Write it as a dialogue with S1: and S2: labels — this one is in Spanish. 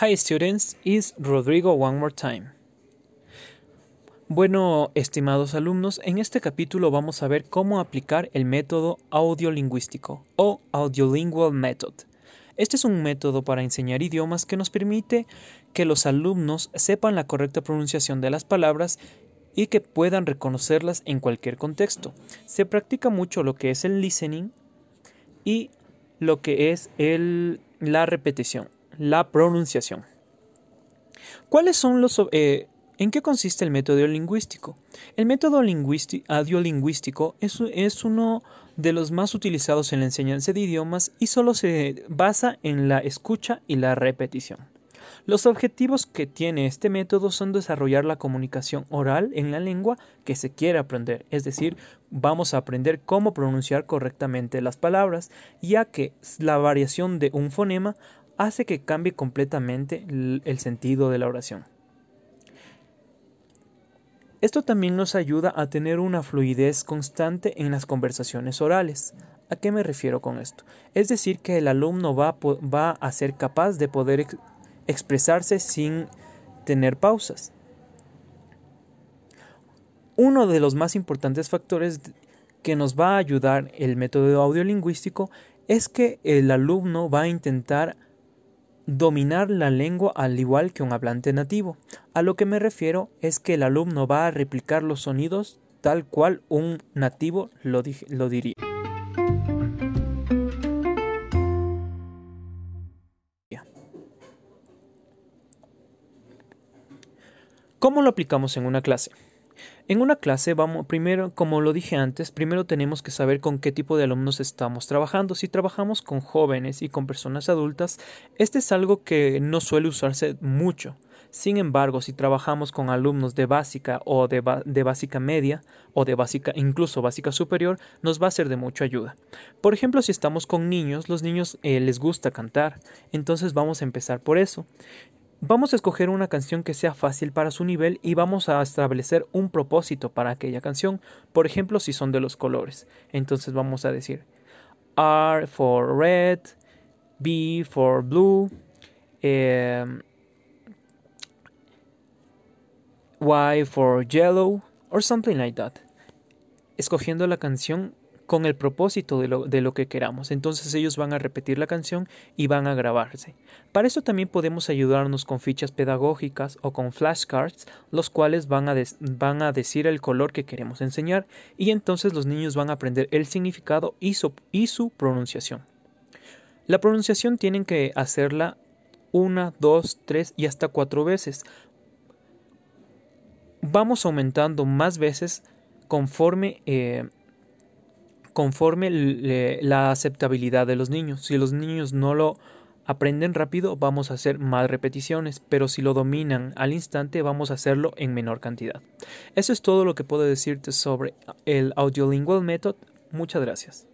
S1: Hi students, is Rodrigo one more time. Bueno, estimados alumnos, en este capítulo vamos a ver cómo aplicar el método audiolingüístico o audiolingual method. Este es un método para enseñar idiomas que nos permite que los alumnos sepan la correcta pronunciación de las palabras y que puedan reconocerlas en cualquier contexto. Se practica mucho lo que es el listening y lo que es el, la repetición, la pronunciación. ¿Cuáles son los... Eh, ¿En qué consiste el método lingüístico? El método audiolingüístico es, es uno de los más utilizados en la enseñanza de idiomas y solo se basa en la escucha y la repetición. Los objetivos que tiene este método son desarrollar la comunicación oral en la lengua que se quiere aprender, es decir, vamos a aprender cómo pronunciar correctamente las palabras, ya que la variación de un fonema hace que cambie completamente el sentido de la oración. Esto también nos ayuda a tener una fluidez constante en las conversaciones orales. ¿A qué me refiero con esto? Es decir, que el alumno va, va a ser capaz de poder expresarse sin tener pausas. Uno de los más importantes factores que nos va a ayudar el método audiolingüístico es que el alumno va a intentar dominar la lengua al igual que un hablante nativo. A lo que me refiero es que el alumno va a replicar los sonidos tal cual un nativo lo, lo diría. ¿Cómo lo aplicamos en una clase? En una clase vamos primero, como lo dije antes, primero tenemos que saber con qué tipo de alumnos estamos trabajando. Si trabajamos con jóvenes y con personas adultas, este es algo que no suele usarse mucho. Sin embargo, si trabajamos con alumnos de básica o de, básica media o de básica incluso básica superior, nos va a ser de mucha ayuda. Por ejemplo, si estamos con niños, los niños eh, les gusta cantar, entonces vamos a empezar por eso. Vamos a escoger una canción que sea fácil para su nivel y vamos a establecer un propósito para aquella canción. Por ejemplo, si son de los colores. Entonces vamos a decir R for red, B for blue, em, Y for yellow, or something like that. Escogiendo la canción con el propósito de lo, de lo, que queramos. Entonces ellos van a repetir la canción y van a grabarse. Para eso también podemos ayudarnos con fichas pedagógicas o con flashcards, los cuales van a, van a decir el color que queremos enseñar y entonces los niños van a aprender el significado y su, y su pronunciación. La pronunciación tienen que hacerla una, dos, tres y hasta cuatro veces. Vamos aumentando más veces conforme eh, conforme la aceptabilidad de los niños. Si los niños no lo aprenden rápido, vamos a hacer más repeticiones, pero si lo dominan al instante, vamos a hacerlo en menor cantidad. Eso es todo lo que puedo decirte sobre el Audiolingual Method. Muchas gracias.